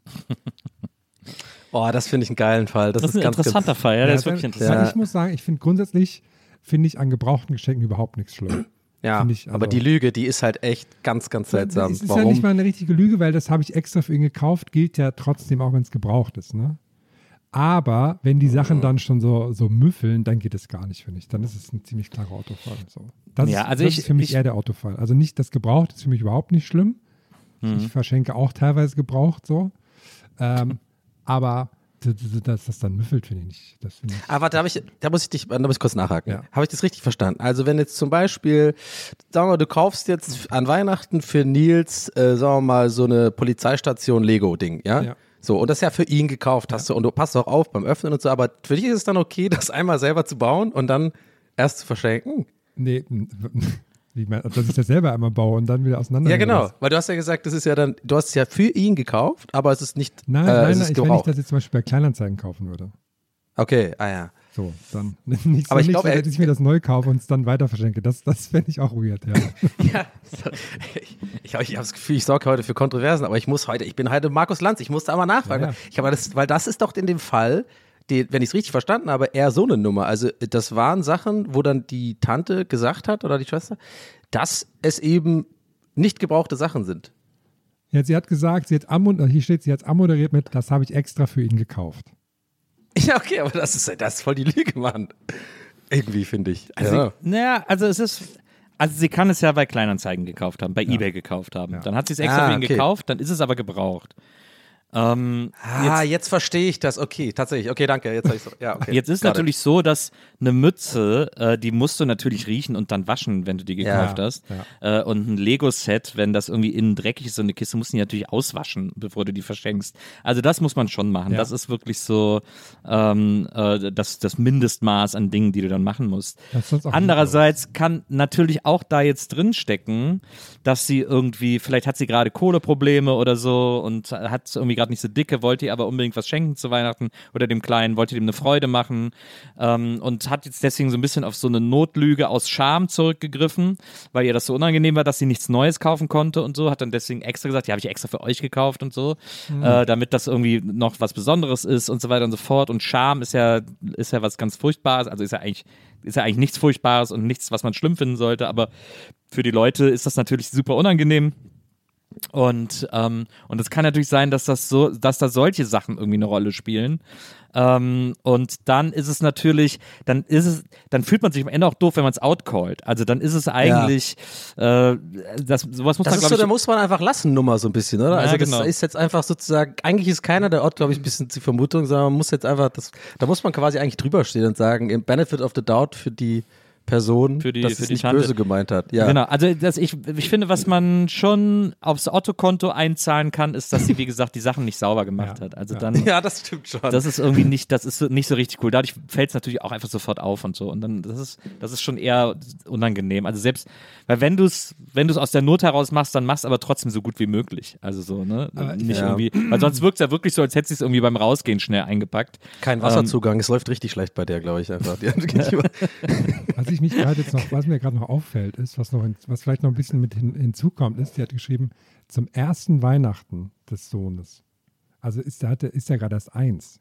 [laughs] Oh, das finde ich einen geilen Fall. Das, Das ist ein ganz, interessanter ganz, Fall, ja, der Ja, ist wirklich interessant. weil Ich muss sagen, ich finde grundsätzlich, finde ich an gebrauchten Geschenken überhaupt nichts schlimm. Ja, ich, aber also- die Lüge, die ist halt echt ganz, ganz seltsam. Es ist Warum? ja nicht mal eine richtige Lüge, weil das habe ich extra für ihn gekauft, gilt ja trotzdem auch, wenn es gebraucht ist. Ne? Aber wenn die Sachen dann schon so, so müffeln, dann geht es gar nicht, finde ich. Dann ist es ein ziemlich klarer Autofall. So. Das, Ja, ist, also das ich- ist für mich ich- eher der Autofall. Also nicht das Gebraucht ist für mich überhaupt nicht schlimm. Mhm. Ich verschenke auch teilweise gebraucht so. Ähm, [laughs] aber dass das dann müffelt, finde ich nicht. Das finde ich. Aber da, hab ich, da muss ich dich, da muss ich kurz nachhaken. Ja. Habe ich das richtig verstanden? Also wenn jetzt zum Beispiel, sagen wir mal, du kaufst jetzt an Weihnachten für Nils, äh, sagen wir mal, so eine Polizeistation Lego-Ding, ja? Ja. So, und das ist ja für ihn gekauft, hast du, und du passt auch auf beim Öffnen und so, aber für dich ist es dann okay, [laughs] das einmal selber zu bauen und dann erst zu verschenken? Nee, wie man, dass ich das selber einmal baue und dann wieder auseinander. Ja, genau. Weil du hast ja gesagt, das ist ja dann, du hast es ja für ihn gekauft, aber es ist nicht, Nein, äh, nein, es nein, ist ich, wenn ich das jetzt zum Beispiel bei Kleinanzeigen kaufen würde. Okay, ah ja. So, dann [laughs] nicht so Aber ich nicht, glaub, so, er- dass ich mir das neu kaufe und es dann weiter verschenke. Das, das fände ich auch weird, ja. [laughs] Ja, ich, ich, ich habe das Gefühl, ich sorge heute für Kontroversen, aber ich muss heute, ich bin heute Markus Lanz, ich musste aber nachfragen. Ja, ja. Ich habe das, weil das ist doch in dem Fall, die, wenn ich es richtig verstanden habe, eher so eine Nummer. Also das waren Sachen, wo dann die Tante gesagt hat oder die Schwester, dass es eben nicht gebrauchte Sachen sind. ja sie hat gesagt, sie hat ammod- hier steht, sie hat ammoderiert mit, das habe ich extra für ihn gekauft. [laughs] Ja, okay, aber das ist, das ist voll die Lüge, Mann. Irgendwie, finde ich. Also, Ja. Naja, also es ist. Also sie kann es ja bei Kleinanzeigen gekauft haben, bei Ebay gekauft haben. Dann hat sie es extra Ah, für ihn okay. gekauft, dann ist es aber gebraucht. Ähm, Ah, jetzt, verstehe ich das. Okay, tatsächlich. Okay, danke. Jetzt, hab ich's- ja, okay. Jetzt ist Got it. natürlich so, dass eine Mütze, äh, die musst du natürlich riechen und dann waschen, wenn du die Ja, gekauft hast. Äh, und ein Lego-Set, wenn das irgendwie innen dreckig ist, so eine Kiste, musst du die natürlich auswaschen, bevor du die verschenkst. Also das muss man schon machen. Ja. Das ist wirklich so ähm, äh, das, das Mindestmaß an Dingen, die du dann machen musst. Andererseits kann natürlich auch da jetzt drin stecken, dass sie irgendwie, vielleicht hat sie gerade Kohleprobleme oder so und hat irgendwie gerade nicht so dicke, wollte ihr aber unbedingt was schenken zu Weihnachten oder dem Kleinen, wollte dem eine Freude machen? Ähm, und hat jetzt deswegen so ein bisschen auf so eine Notlüge aus Scham zurückgegriffen, weil ihr das so unangenehm war, dass sie nichts Neues kaufen konnte und so, hat dann deswegen extra gesagt, ja, habe ich extra für euch gekauft und so, äh, damit das irgendwie noch was Besonderes ist und so weiter und so fort. Und Scham ist ja, ist ja was ganz Furchtbares, also ist ja eigentlich ist ja eigentlich nichts Furchtbares und nichts, was man schlimm finden sollte, aber für die Leute ist das natürlich super unangenehm. Und, ähm, und es kann natürlich sein, dass das so, dass da solche Sachen irgendwie eine Rolle spielen. Ähm, und dann ist es natürlich, dann ist es, dann fühlt man sich am Ende auch doof, wenn man es outcallt. Also dann ist es eigentlich, äh, das, sowas muss Das man, ist so, da muss man einfach lassen, Nummer so ein bisschen, oder? Ja, also das genau. ist jetzt einfach sozusagen, eigentlich ist keiner der Ort, glaube ich, ein bisschen die Vermutung, sondern man muss jetzt einfach, das, da muss man quasi eigentlich drüber stehen und sagen, im Benefit of the Doubt für die Person, Für die- dass für es die nicht Tante. böse gemeint hat. Ja. Genau, also das, ich, ich finde, was man schon aufs Otto-Konto einzahlen kann, ist, dass sie, wie gesagt, die Sachen nicht sauber gemacht Ja. hat. Also Ja. dann, [laughs] Ja, das stimmt schon. das ist irgendwie nicht, das ist so- nicht so richtig cool. Dadurch fällt es natürlich auch einfach sofort auf und so. Und dann, das ist, das ist schon eher unangenehm. Also selbst, weil wenn du es, wenn du es aus der Not heraus machst, dann machst aber trotzdem so gut wie möglich. Also so, ne? Aber- nicht Ja. irgendwie, weil sonst wirkt es ja wirklich so, als hätte sie es irgendwie beim Rausgehen schnell eingepackt. Kein Wasserzugang, es läuft richtig schlecht bei der, glaube ich, einfach. Die geht nicht über- Was ich mich gerade jetzt noch, was mir gerade noch auffällt, ist, was noch, was vielleicht noch ein bisschen mit hin, hinzukommt, ist, die hat geschrieben, zum ersten Weihnachten des Sohnes. Also ist der, hat ist ja gerade erst eins.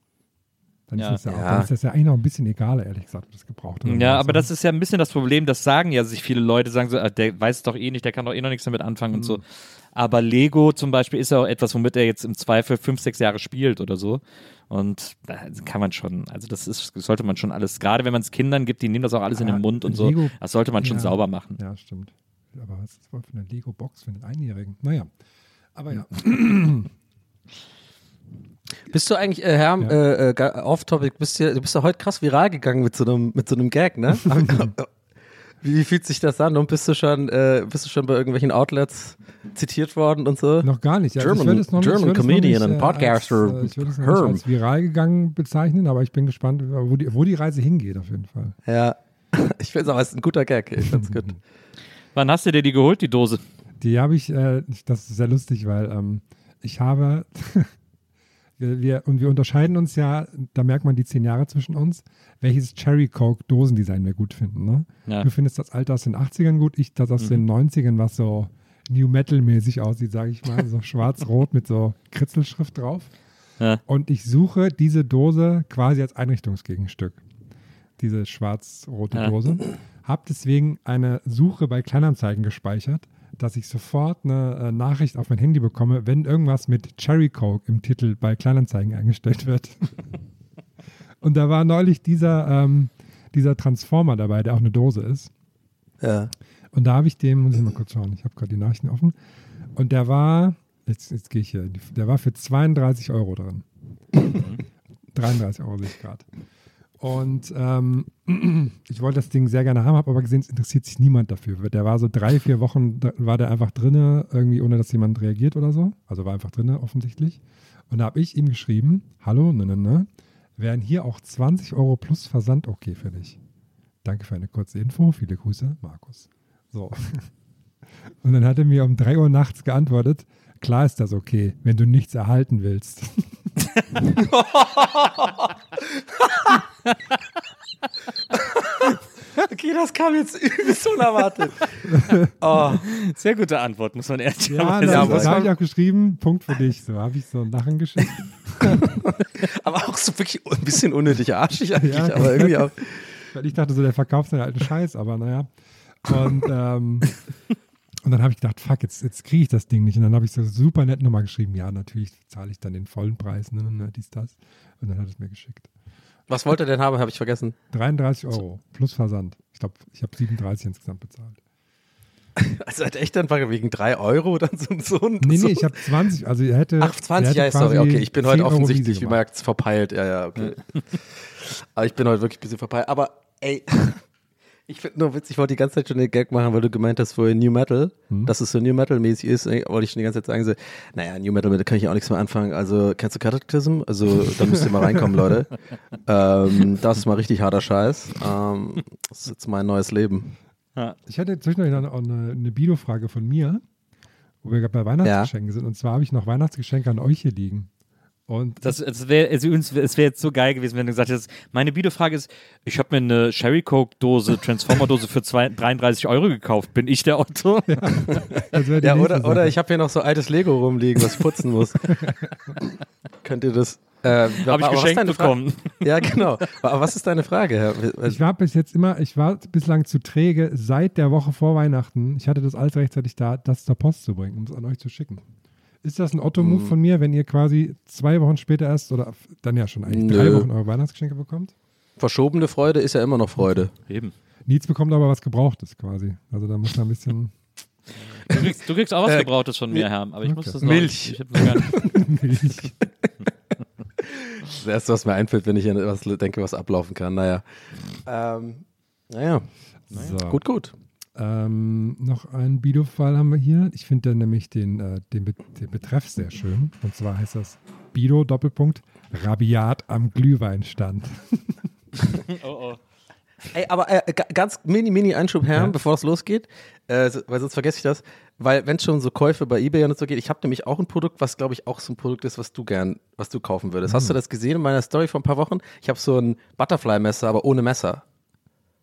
Dann, Ja. ist das ja, auch, Ja. dann ist das ja eigentlich noch ein bisschen egaler, ehrlich gesagt, ob das gebraucht oder Ja, aber das ist ja ein bisschen das Problem, das sagen ja sich viele Leute, sagen so, ah, der weiß es doch eh nicht, der kann doch eh noch nichts damit anfangen und so. Aber Lego zum Beispiel ist ja auch etwas, womit er jetzt im Zweifel fünf, sechs Jahre spielt oder so. Und da kann man schon, also das ist, sollte man schon alles, gerade wenn man es Kindern gibt, die nehmen das auch alles in Ah, den Mund und so, Lego- das sollte man schon ja. sauber machen. Ja, stimmt. Aber was ist das wohl für eine Lego-Box für einen Einjährigen? Naja. Aber ja. [clears throat] Bist du eigentlich, äh, Herr, Ja. äh, äh, off-topic, bist du, du bist ja heute krass viral gegangen mit so einem, mit so einem Gag, ne? [laughs] wie, wie fühlt sich das an? Und bist du schon, äh, bist du schon bei irgendwelchen Outlets zitiert worden und so? Noch gar nicht. Also German- es noch nicht, German ich würde es noch Comedian nicht, and Podcaster Als, äh, ich würde es noch Herm. nicht als viral gegangen bezeichnen, aber ich bin gespannt, wo die, wo die Reise hingeht auf jeden Fall. Ja. [laughs] Ich finde es aber, es ist ein guter Gag. Ich find's gut. [laughs] Wann hast du dir die geholt, die Dose? Die habe ich, äh, das ist sehr lustig, weil ähm, ich habe, wir, und wir unterscheiden uns ja, da merkt man die zehn Jahre zwischen uns, welches Cherry Coke Dosendesign wir gut finden. Ne? Ja. Du findest das alte aus den 80ern gut, ich das aus den 90ern, was so New Metal-mäßig aussieht, sage ich mal, so [laughs] schwarz-rot mit so Kritzelschrift drauf. Ja. Und ich suche diese Dose quasi als Einrichtungsgegenstück. Diese schwarz-rote Ja. Dose. Hab deswegen eine Suche bei Kleinanzeigen gespeichert, dass ich sofort eine äh, Nachricht auf mein Handy bekomme, wenn irgendwas mit Cherry Coke im Titel bei Kleinanzeigen eingestellt wird. [laughs] Und da war neulich dieser, ähm, dieser Transformer dabei, der auch eine Dose ist. Ja. Und da habe ich dem, muss ich mal kurz schauen, ich habe gerade die Nachrichten offen. Und der war, jetzt, jetzt gehe ich hier, der war für 32 Euro drin. 33 Euro sehe ich gerade. Und ähm, [clears throat] ich wollte das Ding sehr gerne haben, habe aber gesehen, es interessiert sich niemand dafür. Der war so drei, vier Wochen, war der einfach drinne, irgendwie ohne dass jemand reagiert oder so. Also war einfach drinne offensichtlich. Und da habe ich ihm geschrieben, hallo, ne, ne, ne, wären hier auch 20 Euro plus Versand okay für dich. Danke für eine kurze Info. Viele Grüße, Markus. So. [laughs] Und dann hat er mir um 3 Uhr nachts geantwortet, klar ist das okay, wenn du nichts erhalten willst. [laughs] [laughs] [laughs] Okay, das kam jetzt übelst unerwartet. oh. Sehr gute Antwort, muss man ehrlich Ja, sagen. muss da habe ich auch geschrieben, Punkt für dich. So habe ich so ein Lachen geschickt. [laughs] Aber auch so wirklich ein bisschen unnötig arschig eigentlich, Ja. aber irgendwie auch. [laughs] Weil ich dachte so, der verkauft seinen alten Scheiß, aber naja. Und, ähm, und dann habe ich gedacht, fuck, jetzt, jetzt kriege ich das Ding nicht. Und dann habe ich so super nett nochmal geschrieben, ja, natürlich zahle ich dann den vollen Preis, ne, ne, dies, das. Und dann hat es mir geschickt. Was wollte er denn haben, habe ich vergessen. 33 Euro plus Versand. Ich glaube, ich habe 37 insgesamt bezahlt. [laughs] Also hat echt dann wegen drei Euro dann so, so ein. Nee, nee, ich habe 20, also er hätte. Ach, 20, er ja, hätte sorry, okay. Ich bin 10 heute offensichtlich, wie man merkt, verpeilt. Ja, ja, okay. [laughs] Aber ich bin heute wirklich ein bisschen verpeilt. Aber ey, ich finde nur witzig, ich wollte die ganze Zeit schon den Gag machen, weil du gemeint hast, vorher New Metal, Hm? dass es so New Metal-mäßig ist, wollte ich schon die ganze Zeit sagen, so, naja, New Metal, mit kann ich auch nichts mehr anfangen. Also, kennst du Catechism? Also, da müsst ihr mal reinkommen, [laughs] Leute. Ähm, das ist mal richtig harter Scheiß. Ähm, das ist jetzt mein neues Leben. Ich hatte zwischendurch noch eine, eine Bido-Frage von mir, wo wir gerade bei Weihnachtsgeschenken sind. Und zwar habe ich noch Weihnachtsgeschenke an euch hier liegen. Und Das, das wäre es wär jetzt so geil gewesen, wenn du gesagt hättest, meine Bido-Frage ist, ich habe mir eine Sherry Coke-Dose, Transformer-Dose für zwei, 33 Euro gekauft. Bin ich der Otto? Ja, [laughs] nächste oder, Sache. oder ich habe hier noch so altes Lego rumliegen, was ich putzen muss. [laughs] Könnt ihr das? Äh, Habe ich geschenkt bekommen. Ja, genau. Aber was ist deine Frage, Herr? Ich war bis jetzt immer, ich war bislang zu träge, seit der Woche vor Weihnachten. Ich hatte das alles rechtzeitig da, das zur Post zu bringen, um es an euch zu schicken. Ist das ein Otto-Move Hm. von mir, wenn ihr quasi zwei Wochen später erst oder dann ja schon eigentlich drei Nö. Wochen eure Weihnachtsgeschenke bekommt? Verschobene Freude ist ja immer noch Freude. Eben. Nietz bekommt aber was Gebrauchtes quasi. Also da muss man ein bisschen Du kriegst, du kriegst auch was Äh, Gebrauchtes von mir, Herr, aber ich muss okay. das noch Milch. Ich hab noch gar nicht. [laughs] Milch. [laughs] Das Erste, was mir einfällt, wenn ich an etwas denke, was ablaufen kann. Naja. Ähm, naja, So. gut, gut. Ähm, noch einen Bido-Fall haben wir hier. Ich finde nämlich den, äh, den, Be den Betreff sehr schön. Und zwar heißt das Bido Doppelpunkt Rabiat am Glühweinstand. [laughs] Oh, oh. Ey, aber äh, ga- ganz mini, mini Einschub, Herr, Ja. bevor es losgeht, äh, weil sonst vergesse ich das. Weil, wenn es schon so Käufe bei Ebay und so geht, ich habe nämlich auch ein Produkt, was glaube ich auch so ein Produkt ist, was du gern, was du kaufen würdest. Hast du das gesehen in meiner Story vor ein paar Wochen? Ich habe so ein Butterfly-Messer, aber ohne Messer.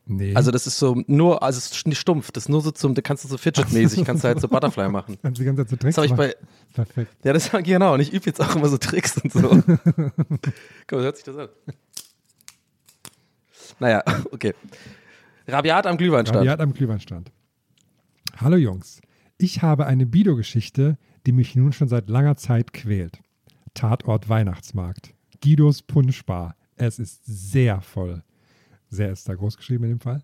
Nee. Also das ist so nur, also es ist nicht stumpf, das ist nur so zum, da kannst du so Fidget-mäßig, [laughs] kannst du halt so Butterfly machen. Kannst die ganze Zeit so Tricks Das ich bei, Perfekt. ja, das genau, und ich übe jetzt auch immer so Tricks und so. [laughs] Komm, hört sich das an. Naja, [laughs] okay. Rabiat am Glühweinstand. Rabiat am Glühweinstand. Hallo Jungs. Ich habe eine Bido-Geschichte, die mich nun schon seit langer Zeit quält. Tatort Weihnachtsmarkt. Guidos Punschbar. Es ist sehr voll. Sehr ist da groß geschrieben in dem Fall.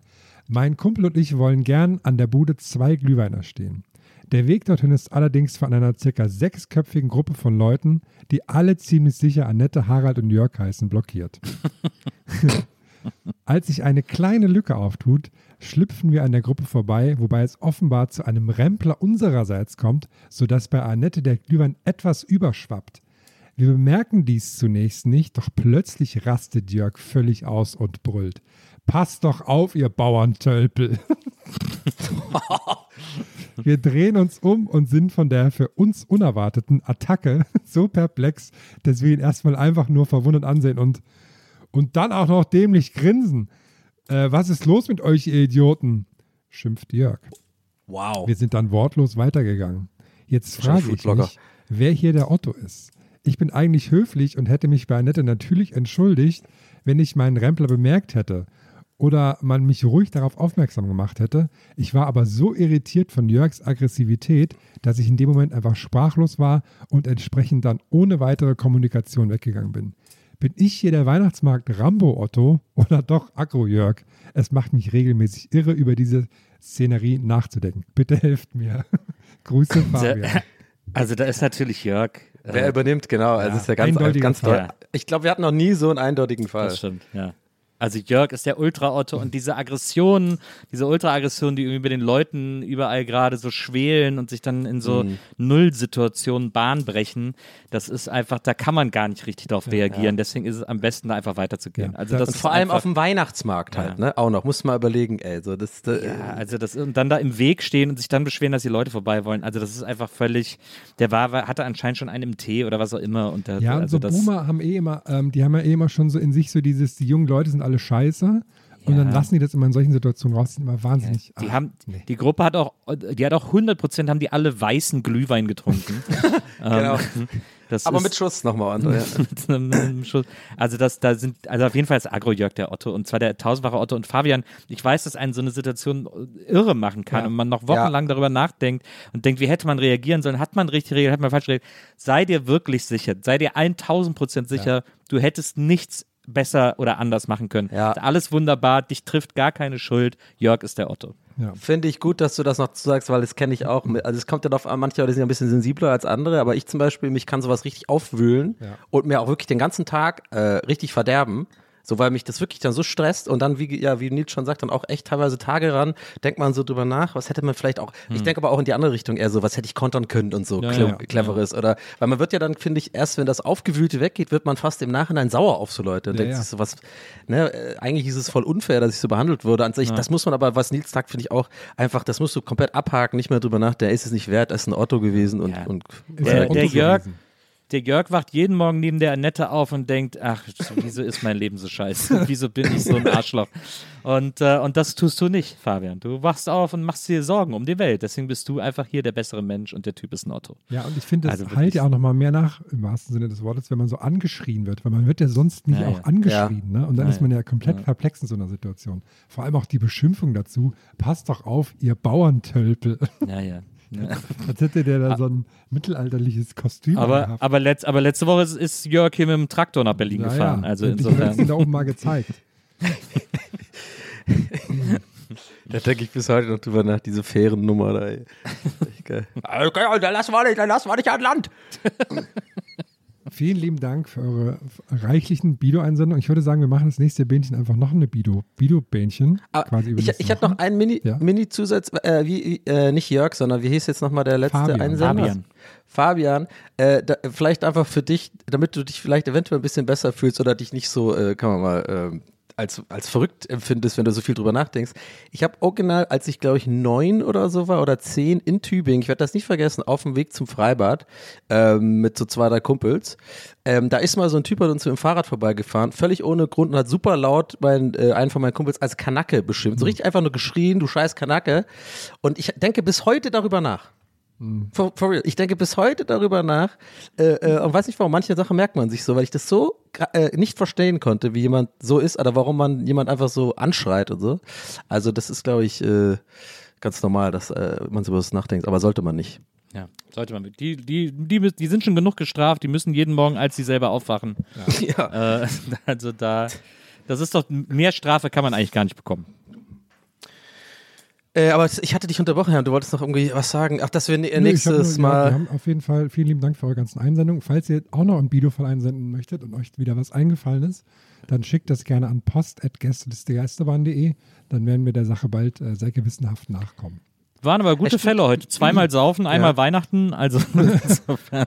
Mein Kumpel und ich wollen gern an der Bude zwei Glühweiner stehen. Der Weg dorthin ist allerdings von einer circa sechsköpfigen Gruppe von Leuten, die alle ziemlich sicher Annette, Harald und Jörg heißen, blockiert. [laughs] Als sich eine kleine Lücke auftut, schlüpfen wir an der Gruppe vorbei, wobei es offenbar zu einem Rempler unsererseits kommt, sodass bei Annette der Glühwein etwas überschwappt. Wir bemerken dies zunächst nicht, doch plötzlich rastet Jörg völlig aus und brüllt. Passt doch auf, ihr Bauerntölpel. [laughs] Wir drehen uns um und sind von der für uns unerwarteten Attacke [laughs] so perplex, dass wir ihn erstmal einfach nur verwundert ansehen und, und dann auch noch dämlich grinsen. Äh, was ist los mit euch, ihr Idioten? schimpft Jörg. Wow. Wir sind dann wortlos weitergegangen. Jetzt frage ich mich, wer hier der Otto ist. Ich bin eigentlich höflich und hätte mich bei Annette natürlich entschuldigt, wenn ich meinen Rempler bemerkt hätte oder man mich ruhig darauf aufmerksam gemacht hätte. Ich war aber so irritiert von Jörgs Aggressivität, dass ich in dem Moment einfach sprachlos war und entsprechend dann ohne weitere Kommunikation weggegangen bin. Bin ich hier der Weihnachtsmarkt Rambo Otto oder doch Agro Jörg? Es macht mich regelmäßig irre, über diese Szenerie nachzudenken. Bitte helft mir. [laughs] Grüße, Fabian. Also da ist natürlich Jörg. Äh, Wer übernimmt, genau. Also Ja, ist ja ganz, ganz toll. Ich glaube, wir hatten noch nie so einen eindeutigen Fall. Das stimmt, ja. Also Jörg ist der Ultra-Otto und diese Aggressionen, diese Ultra-Aggressionen, die irgendwie bei den Leuten überall gerade so schwelen und sich dann in so Mhm. Nullsituationen Bahn brechen, das ist einfach, da kann man gar nicht richtig darauf reagieren. Deswegen ist es am besten, da einfach weiterzugehen. Ja. Also Da- das Und vor allem auf dem Weihnachtsmarkt halt, Ja. ne? Auch noch. Muss man überlegen, ey. So, das, das, Ja, also das und dann da im Weg stehen und sich dann beschweren, dass die Leute vorbei wollen. Also das ist einfach völlig. Der war, hatte anscheinend schon einen im Tee oder was auch immer und der, Ja, und also so das, Boomer haben eh immer, ähm, die haben ja eh immer schon so in sich so dieses, die jungen Leute sind alle scheiße. Und dann Ja. lassen die das immer in solchen Situationen raus, die sind immer wahnsinnig. Die ah, haben, nee. die Gruppe hat auch, die hat auch 100 Prozent haben die alle weißen Glühwein getrunken. [laughs] Genau. Ähm, das aber ist, mit Schuss nochmal, André. Ja. [laughs] mit einem- mit einem Schuss. Also das, da sind, also auf jeden Fall ist Agro-Jörg der Otto und zwar der tausendfache Otto und Fabian. Ich weiß, dass einen so eine Situation irre machen kann Ja. und man noch wochenlang darüber nachdenkt und denkt, wie hätte man reagieren sollen? Hat man richtig reagiert? Hat man falsch reagiert? Sei dir wirklich sicher, sei dir 1000 Prozent sicher, du hättest nichts besser oder anders machen können. Ja. Alles wunderbar, dich trifft gar keine Schuld. Jörg ist der Otto. Ja. Finde ich gut, dass du das noch sagst, weil das kenne ich auch. Also es kommt ja darauf an, manche Leute sind ja ein bisschen sensibler als andere, aber ich zum Beispiel, mich kann sowas richtig aufwühlen Ja. und mir auch wirklich den ganzen Tag äh, richtig verderben. So, weil mich das wirklich dann so stresst und dann, wie, ja, wie Nils schon sagt, dann auch echt teilweise Tage ran, denkt man so drüber nach, was hätte man vielleicht auch, ich denke aber auch in die andere Richtung eher so, was hätte ich kontern können und so, Hm. Ja, cle ja, cleveres oder, weil man wird ja dann, finde ich, erst wenn das Aufgewühlte weggeht, wird man fast im Nachhinein sauer auf so Leute und Ja, denkt ja. sich so was, ne, äh, eigentlich ist es voll unfair, dass ich so behandelt wurde an sich, das muss man aber, was Nils sagt, finde ich auch einfach, das musst du komplett abhaken, nicht mehr drüber nachdenken, ist es nicht wert, ist ein Otto gewesen und, Ja. und Ist Der- ja der Jörg- gewesen. Der Jörg wacht jeden Morgen neben der Annette auf und denkt, ach, wieso ist mein Leben so scheiße? [laughs] Wieso bin ich so ein Arschloch? Und, äh, und das tust du nicht, Fabian. Du wachst auf und machst dir Sorgen um die Welt. Deswegen bist du einfach hier der bessere Mensch und der Typ ist ein Otto. Ja, und ich finde, das Also halt ja auch nochmal mehr nach, im wahrsten Sinne des Wortes, wenn man so angeschrien wird, weil man wird ja sonst nie Ja, auch ja. angeschrien, ne? Und dann Ja, ist man ja komplett perplex in so einer Situation. Vor allem auch die Beschimpfung dazu, passt doch auf, ihr Bauerntölpel. Ja, ja. [laughs] ja. Als hätte der da so ein mittelalterliches Kostüm Aber, angehabt. aber, letz, aber letzte Woche ist, ist Jörg hier mit dem Traktor nach Berlin Ja, gefahren. ja. Also insofern. ihm da oben mal gezeigt. Da denke ich bis heute noch drüber nach, diese fairen Nummer da. Ey. Echt geil. [laughs] Okay, dann lassen wir nicht, dann lassen wir nicht an Land. [laughs] Vielen lieben Dank für eure reichlichen Bido-Einsendungen. Ich würde sagen, wir machen das nächste Bähnchen einfach noch eine Bido, Bido-Bähnchen. Quasi über ich ich hatte noch einen Mini, Ja. Mini-Zusatz, äh, wie, äh, nicht Jörg, sondern wie hieß jetzt nochmal der letzte Fabian. Einsender? Fabian. Fabian, äh, da, vielleicht einfach für dich, damit du dich vielleicht eventuell ein bisschen besser fühlst oder dich nicht so, äh, kann man mal, ähm, als, als verrückt empfindest, wenn du so viel drüber nachdenkst. Ich habe original, als ich glaube ich neun oder so war oder zehn in Tübingen, ich werde das nicht vergessen, auf dem Weg zum Freibad ähm, mit so zwei, drei Kumpels. Ähm, da ist mal so ein Typ an uns mit dem Fahrrad vorbeigefahren, völlig ohne Grund und hat super laut mein, äh, einen von meinen Kumpels als Kanacke beschimpft. So richtig einfach nur geschrien, du scheiß Kanacke. Und ich denke bis heute darüber nach. For, for real. Ich denke bis heute darüber nach äh, äh, und weiß nicht warum, manche Sachen merkt man sich so, weil ich das so äh, nicht verstehen konnte, wie jemand so ist oder warum man jemand einfach so anschreit und so. Also das ist, glaube ich, äh, ganz normal, dass äh, man so über das nachdenkt, aber sollte man nicht. Ja, sollte man. Die, die, die, die sind schon genug gestraft, die müssen jeden Morgen, als sie selber aufwachen. Ja. Äh, [laughs] also da, das ist doch, mehr Strafe kann man eigentlich gar nicht bekommen. Äh, aber ich hatte dich unterbrochen, Herr, du wolltest noch irgendwie was sagen. Ach, dass wir hab nächstes nur, Ja, wir Mal. haben auf jeden Fall vielen lieben Dank für eure ganzen Einsendungen. Falls ihr auch noch einen Bido-Fall einsenden möchtet und euch wieder was eingefallen ist, dann schickt das gerne an post.gästelistegeisterbahn.de. Dann werden wir der Sache bald äh, sehr gewissenhaft nachkommen. Waren aber gute? Fälle heute. Zweimal saufen, einmal Ja. Weihnachten. Also [laughs] insofern.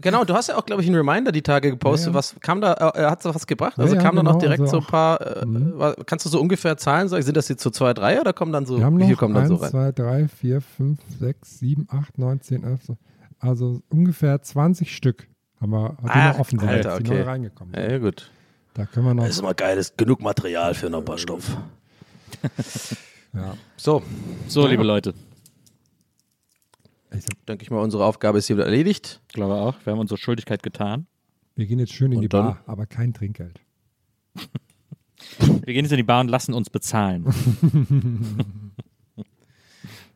Genau, du hast ja auch, glaube ich, einen Reminder die Tage gepostet. Ja, ja. Was kam da, äh, hat was gebracht? Also Ja, ja, kam dann genau, auch direkt also so ein paar, äh, Mhm. kannst du so ungefähr Zahlen sagen? Sind das jetzt so zwei, drei oder kommen dann so, Wir haben wie viel noch kommen dann 1, so rein? 2, 3, 4, 5, 6, 7, 8, 9, 10, 11. so. Also ungefähr 20 Stück haben wir, die Ach, noch offen sind, Alter, die okay. neu reingekommen sind. Ja, gut. Da können wir noch. Das ist immer geil, ist genug Material für noch ein paar Stoff. [laughs] Ja. So, So, liebe Leute. Ich sag, denke ich mal, unsere Aufgabe ist hier wieder erledigt. Ich glaube auch, wir haben unsere Schuldigkeit getan. wir gehen jetzt schön in Und die dann? Bar, aber kein Trinkgeld. [laughs] Wir gehen jetzt in die Bar und lassen uns bezahlen. [laughs]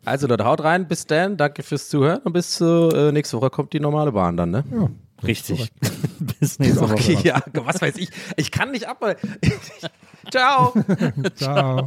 Also Leute, haut rein, bis dann, danke fürs Zuhören und bis äh, nächste Woche kommt die normale Bahn dann, ne? Ja. Richtig. Bis [laughs] nächste Woche. Okay, ja, was weiß ich. Ich kann nicht ab. Ciao. Ciao.